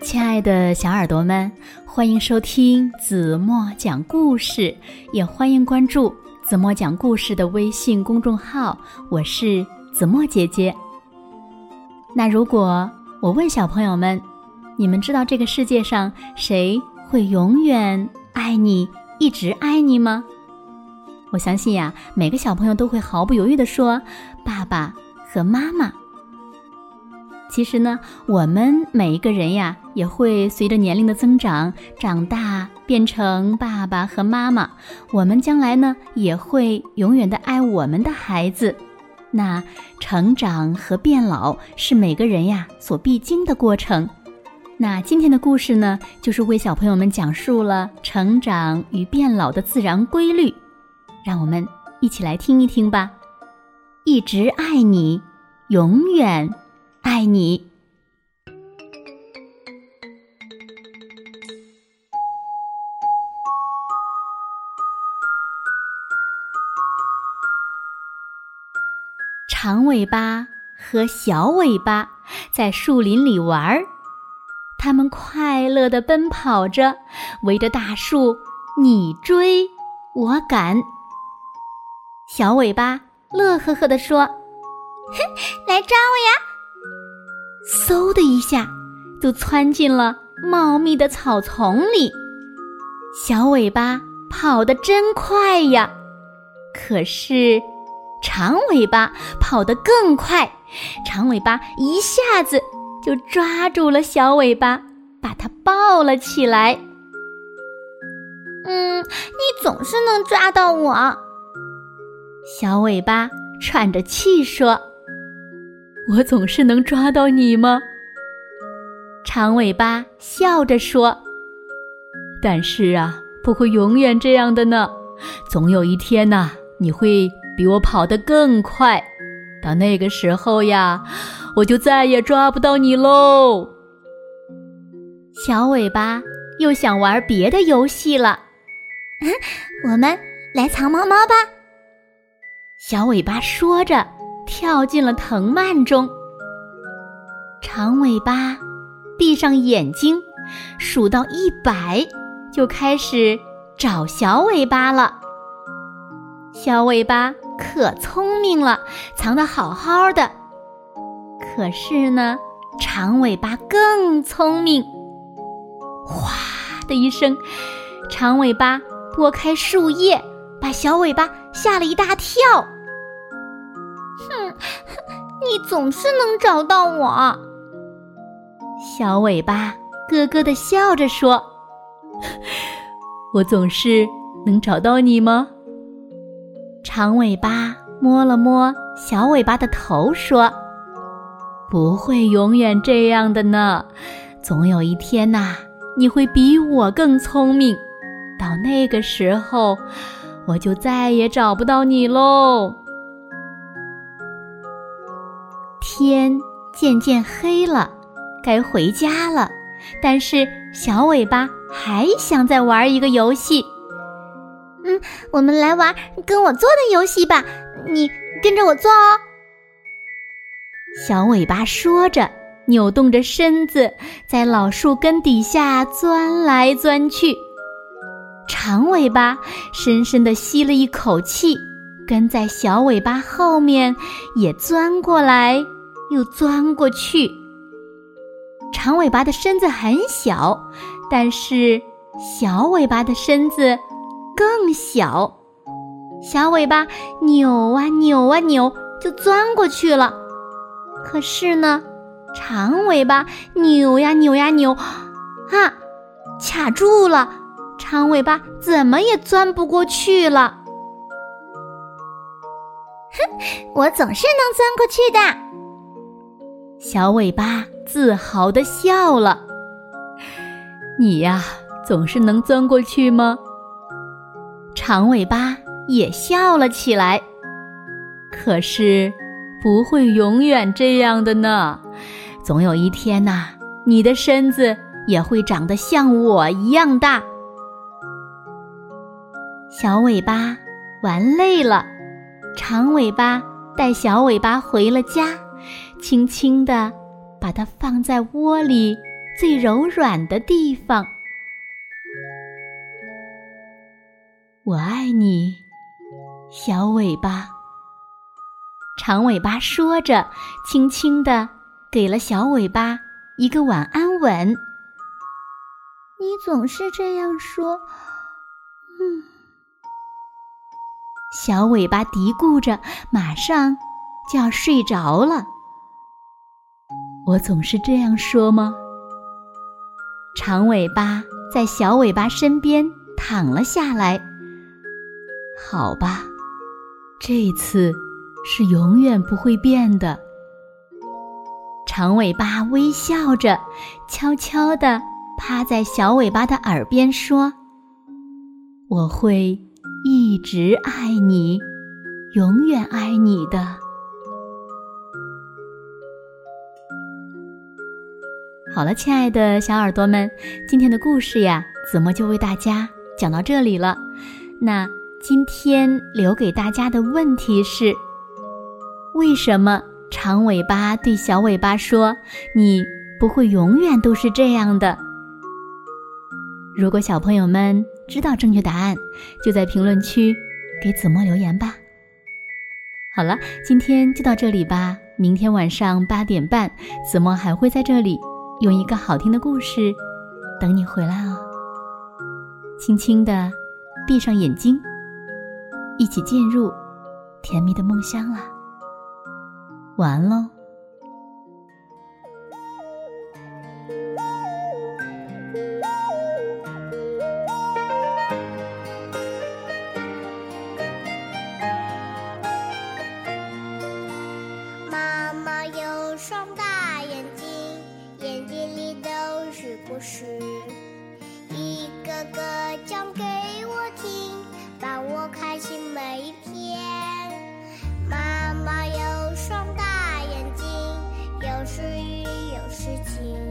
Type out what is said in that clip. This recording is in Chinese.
亲爱的小耳朵们，欢迎收听子墨讲故事，也欢迎关注子墨讲故事的微信公众号。我是子墨姐姐。那如果我问小朋友们，你们知道这个世界上谁会永远爱你，一直爱你吗？我相信呀，每个小朋友都会毫不犹豫地说：“爸爸和妈妈。”其实呢，我们每一个人呀，也会随着年龄的增长，长大变成爸爸和妈妈。我们将来呢，也会永远的爱我们的孩子。那成长和变老是每个人呀所必经的过程。那今天的故事呢，就是为小朋友们讲述了成长与变老的自然规律。让我们一起来听一听吧。一直爱你，永远。爱你，长尾巴和小尾巴在树林里玩儿，他们快乐的奔跑着，围着大树你追我赶。小尾巴乐呵呵地说：“哼，来抓我呀！”嗖的一下，就窜进了茂密的草丛里。小尾巴跑得真快呀！可是，长尾巴跑得更快。长尾巴一下子就抓住了小尾巴，把它抱了起来。嗯，你总是能抓到我。小尾巴喘着气说。我总是能抓到你吗？长尾巴笑着说：“但是啊，不会永远这样的呢。总有一天呐，你会比我跑得更快。到那个时候呀，我就再也抓不到你喽。”小尾巴又想玩别的游戏了。我们来藏猫猫吧。小尾巴说着。跳进了藤蔓中，长尾巴闭上眼睛，数到一百，就开始找小尾巴了。小尾巴可聪明了，藏得好好的。可是呢，长尾巴更聪明。哗的一声，长尾巴拨开树叶，把小尾巴吓了一大跳。你总是能找到我。小尾巴咯咯的笑着说：“ 我总是能找到你吗？”长尾巴摸了摸小尾巴的头说：“不会永远这样的呢，总有一天呐，你会比我更聪明。到那个时候，我就再也找不到你喽。”天渐渐黑了，该回家了。但是小尾巴还想再玩一个游戏。嗯，我们来玩跟我做的游戏吧。你跟着我做哦。小尾巴说着，扭动着身子，在老树根底下钻来钻去。长尾巴深深地吸了一口气，跟在小尾巴后面也钻过来。又钻过去。长尾巴的身子很小，但是小尾巴的身子更小。小尾巴扭啊扭啊扭，就钻过去了。可是呢，长尾巴扭呀扭呀扭，啊，卡住了。长尾巴怎么也钻不过去了。哼，我总是能钻过去的。小尾巴自豪地笑了。你呀，总是能钻过去吗？长尾巴也笑了起来。可是，不会永远这样的呢。总有一天呐，你的身子也会长得像我一样大。小尾巴玩累了，长尾巴带小尾巴回了家。轻轻地把它放在窝里，最柔软的地方。我爱你，小尾巴。长尾巴说着，轻轻地给了小尾巴一个晚安吻。你总是这样说，嗯。小尾巴嘀咕着，马上就要睡着了。我总是这样说吗？长尾巴在小尾巴身边躺了下来。好吧，这次是永远不会变的。长尾巴微笑着，悄悄地趴在小尾巴的耳边说：“我会一直爱你，永远爱你的。”好了，亲爱的小耳朵们，今天的故事呀，子墨就为大家讲到这里了。那。今天留给大家的问题是：为什么长尾巴对小尾巴说“你不会永远都是这样的”？如果小朋友们知道正确答案，就在评论区给子墨留言吧。好了，今天就到这里吧。明天晚上八点半，子墨还会在这里用一个好听的故事等你回来哦。轻轻的闭上眼睛。一起进入甜蜜的梦乡啦！晚安喽。故事，一个个讲给我听。伴我开心每一天。妈妈有双大眼睛，有时雨有时晴。